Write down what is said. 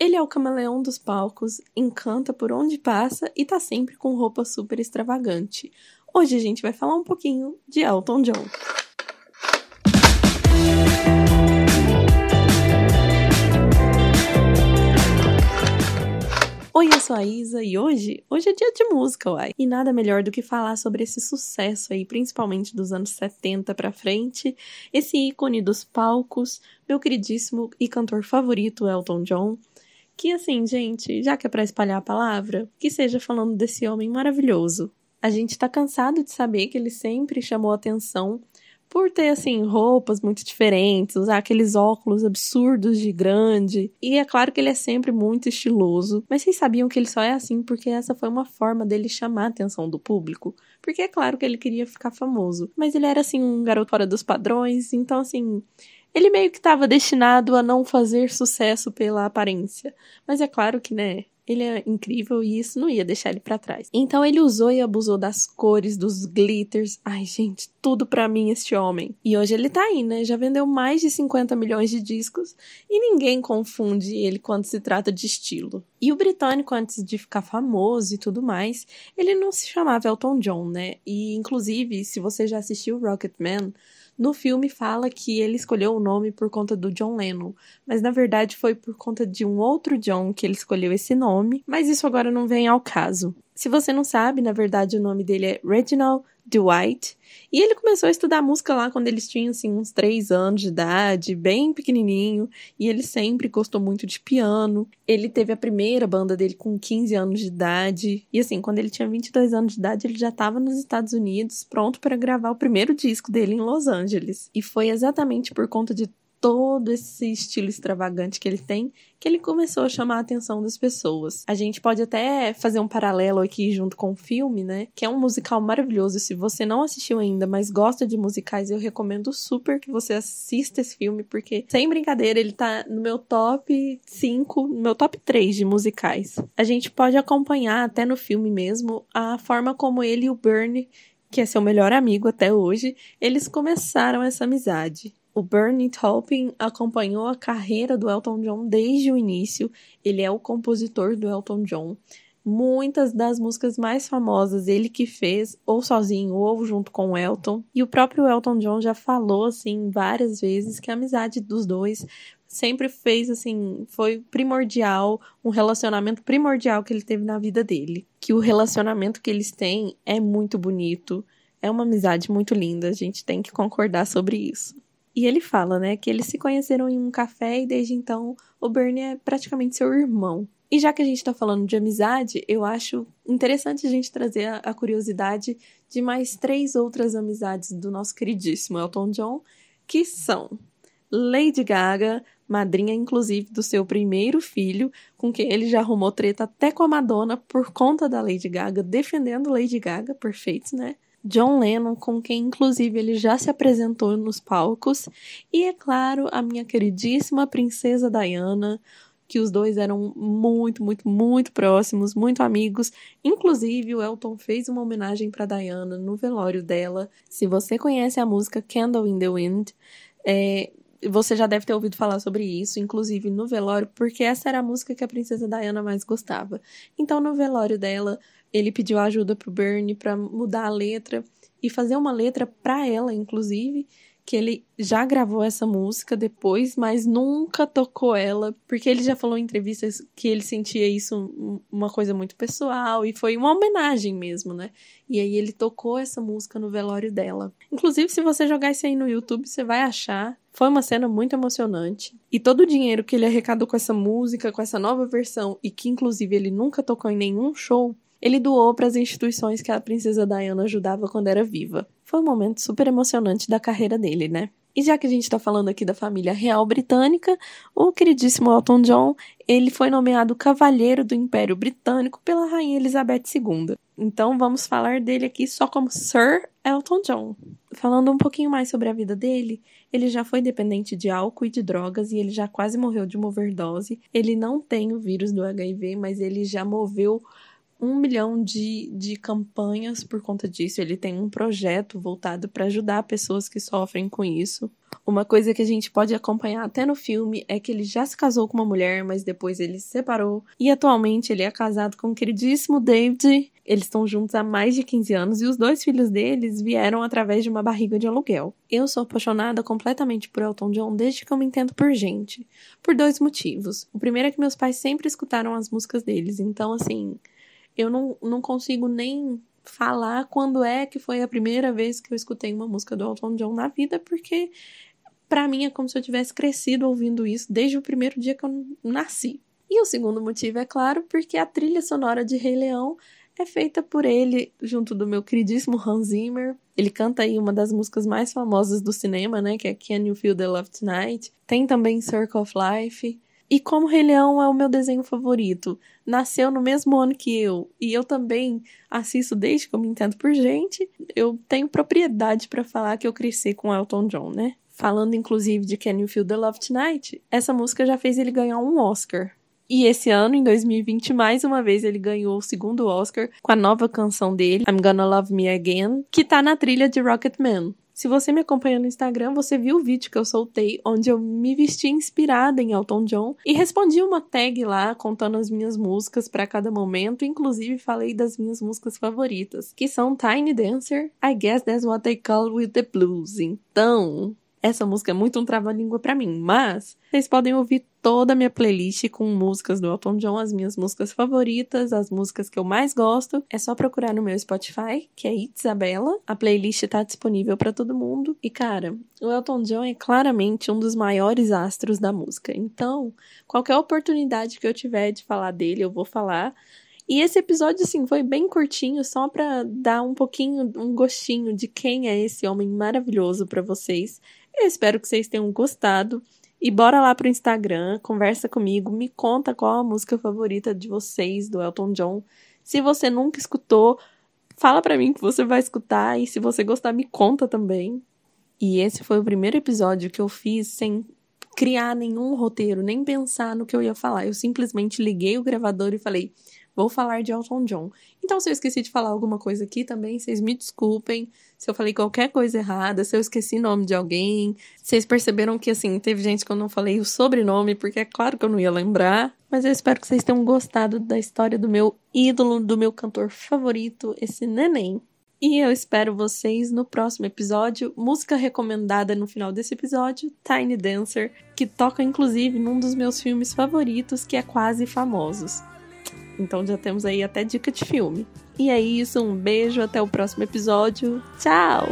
Ele é o camaleão dos palcos, encanta por onde passa e tá sempre com roupa super extravagante. Hoje a gente vai falar um pouquinho de Elton John. Oi, eu sou a Isa e hoje, hoje é dia de música, uai. E nada melhor do que falar sobre esse sucesso aí, principalmente dos anos 70 para frente, esse ícone dos palcos, meu queridíssimo e cantor favorito, Elton John. Que assim, gente, já que é pra espalhar a palavra, que seja falando desse homem maravilhoso. A gente tá cansado de saber que ele sempre chamou atenção por ter assim roupas muito diferentes, usar aqueles óculos absurdos de grande. E é claro que ele é sempre muito estiloso, mas vocês sabiam que ele só é assim porque essa foi uma forma dele chamar a atenção do público? Porque é claro que ele queria ficar famoso, mas ele era assim um garoto fora dos padrões, então assim, ele meio que estava destinado a não fazer sucesso pela aparência. Mas é claro que, né, ele é incrível e isso não ia deixar ele para trás. Então ele usou e abusou das cores, dos glitters. Ai, gente, tudo para mim este homem. E hoje ele tá aí, né? Já vendeu mais de 50 milhões de discos e ninguém confunde ele quando se trata de estilo. E o britânico, antes de ficar famoso e tudo mais, ele não se chamava Elton John, né? E inclusive, se você já assistiu Rocketman, no filme fala que ele escolheu o nome por conta do John Lennon, mas na verdade foi por conta de um outro John que ele escolheu esse nome, mas isso agora não vem ao caso. Se você não sabe, na verdade o nome dele é Reginald Dwight. E ele começou a estudar música lá quando eles tinham assim uns 3 anos de idade, bem pequenininho, e ele sempre gostou muito de piano. Ele teve a primeira banda dele com 15 anos de idade, e assim, quando ele tinha 22 anos de idade, ele já estava nos Estados Unidos, pronto para gravar o primeiro disco dele em Los Angeles. E foi exatamente por conta de todo esse estilo extravagante que ele tem, que ele começou a chamar a atenção das pessoas. A gente pode até fazer um paralelo aqui junto com o filme, né? Que é um musical maravilhoso. Se você não assistiu ainda, mas gosta de musicais, eu recomendo super que você assista esse filme, porque, sem brincadeira, ele tá no meu top 5, no meu top 3 de musicais. A gente pode acompanhar até no filme mesmo a forma como ele e o Bernie que é seu melhor amigo até hoje, eles começaram essa amizade. O Bernie Taupin acompanhou a carreira do Elton John desde o início. Ele é o compositor do Elton John. Muitas das músicas mais famosas ele que fez, ou sozinho, ou junto com o Elton. E o próprio Elton John já falou, assim, várias vezes que a amizade dos dois sempre fez, assim, foi primordial, um relacionamento primordial que ele teve na vida dele. Que o relacionamento que eles têm é muito bonito, é uma amizade muito linda, a gente tem que concordar sobre isso. E ele fala, né, que eles se conheceram em um café e desde então o Bernie é praticamente seu irmão. E já que a gente tá falando de amizade, eu acho interessante a gente trazer a, a curiosidade de mais três outras amizades do nosso queridíssimo Elton John, que são Lady Gaga, madrinha inclusive do seu primeiro filho, com quem ele já arrumou treta até com a Madonna por conta da Lady Gaga, defendendo Lady Gaga, perfeito, né? John Lennon, com quem inclusive ele já se apresentou nos palcos, e é claro, a minha queridíssima princesa Diana, que os dois eram muito, muito, muito próximos, muito amigos. Inclusive, o Elton fez uma homenagem para Diana no velório dela. Se você conhece a música Candle in the Wind, é, você já deve ter ouvido falar sobre isso, inclusive no velório, porque essa era a música que a princesa Diana mais gostava. Então, no velório dela, ele pediu ajuda pro Bernie para mudar a letra e fazer uma letra para ela, inclusive, que ele já gravou essa música depois, mas nunca tocou ela, porque ele já falou em entrevistas que ele sentia isso uma coisa muito pessoal e foi uma homenagem mesmo, né? E aí ele tocou essa música no velório dela. Inclusive, se você jogar isso aí no YouTube, você vai achar. Foi uma cena muito emocionante. E todo o dinheiro que ele arrecadou com essa música, com essa nova versão, e que inclusive ele nunca tocou em nenhum show, ele doou para as instituições que a princesa Diana ajudava quando era viva. Foi um momento super emocionante da carreira dele, né? E já que a gente está falando aqui da família real britânica, o queridíssimo Elton John, ele foi nomeado Cavalheiro do Império Britânico pela Rainha Elizabeth II. Então vamos falar dele aqui só como Sir Elton John. Falando um pouquinho mais sobre a vida dele, ele já foi dependente de álcool e de drogas e ele já quase morreu de uma overdose. Ele não tem o vírus do HIV, mas ele já moveu um milhão de, de campanhas por conta disso. Ele tem um projeto voltado para ajudar pessoas que sofrem com isso. Uma coisa que a gente pode acompanhar até no filme é que ele já se casou com uma mulher, mas depois ele se separou. E atualmente ele é casado com o queridíssimo David. Eles estão juntos há mais de 15 anos e os dois filhos deles vieram através de uma barriga de aluguel. Eu sou apaixonada completamente por Elton John desde que eu me entendo por gente. Por dois motivos. O primeiro é que meus pais sempre escutaram as músicas deles, então assim, eu não, não consigo nem falar quando é que foi a primeira vez que eu escutei uma música do Elton John na vida, porque para mim é como se eu tivesse crescido ouvindo isso desde o primeiro dia que eu nasci. E o segundo motivo é claro, porque a trilha sonora de Rei Leão é feita por ele, junto do meu queridíssimo Hans Zimmer. Ele canta aí uma das músicas mais famosas do cinema, né, que é Can You Feel the Love Tonight. Tem também Circle of Life. E como Rei Leão é o meu desenho favorito, nasceu no mesmo ano que eu, e eu também assisto desde que eu me entendo por gente, eu tenho propriedade para falar que eu cresci com Elton John, né? Falando inclusive de Can You Feel the Love Tonight, essa música já fez ele ganhar um Oscar. E esse ano, em 2020, mais uma vez ele ganhou o segundo Oscar com a nova canção dele, I'm Gonna Love Me Again, que tá na trilha de Rocketman. Se você me acompanha no Instagram, você viu o vídeo que eu soltei onde eu me vesti inspirada em Elton John e respondi uma tag lá contando as minhas músicas para cada momento, inclusive falei das minhas músicas favoritas, que são Tiny Dancer, I Guess That's What They Call With The Blues. Então, essa música é muito um trava-língua para mim, mas vocês podem ouvir toda a minha playlist com músicas do Elton John, as minhas músicas favoritas, as músicas que eu mais gosto. É só procurar no meu Spotify, que é Isabela. A playlist tá disponível para todo mundo. E cara, o Elton John é claramente um dos maiores astros da música. Então, qualquer oportunidade que eu tiver de falar dele, eu vou falar. E esse episódio, assim, foi bem curtinho, só para dar um pouquinho, um gostinho de quem é esse homem maravilhoso para vocês. Eu espero que vocês tenham gostado. E bora lá pro Instagram, conversa comigo, me conta qual a música favorita de vocês do Elton John. Se você nunca escutou, fala para mim que você vai escutar e se você gostar, me conta também. E esse foi o primeiro episódio que eu fiz sem criar nenhum roteiro, nem pensar no que eu ia falar. Eu simplesmente liguei o gravador e falei: vou falar de Elton John. Então, se eu esqueci de falar alguma coisa aqui também, vocês me desculpem. Se eu falei qualquer coisa errada, se eu esqueci nome de alguém. Vocês perceberam que, assim, teve gente que eu não falei o sobrenome, porque é claro que eu não ia lembrar. Mas eu espero que vocês tenham gostado da história do meu ídolo, do meu cantor favorito, esse neném. E eu espero vocês no próximo episódio. Música recomendada no final desse episódio: Tiny Dancer, que toca inclusive num dos meus filmes favoritos, que é Quase Famosos. Então já temos aí até dica de filme. E é isso, um beijo, até o próximo episódio. Tchau!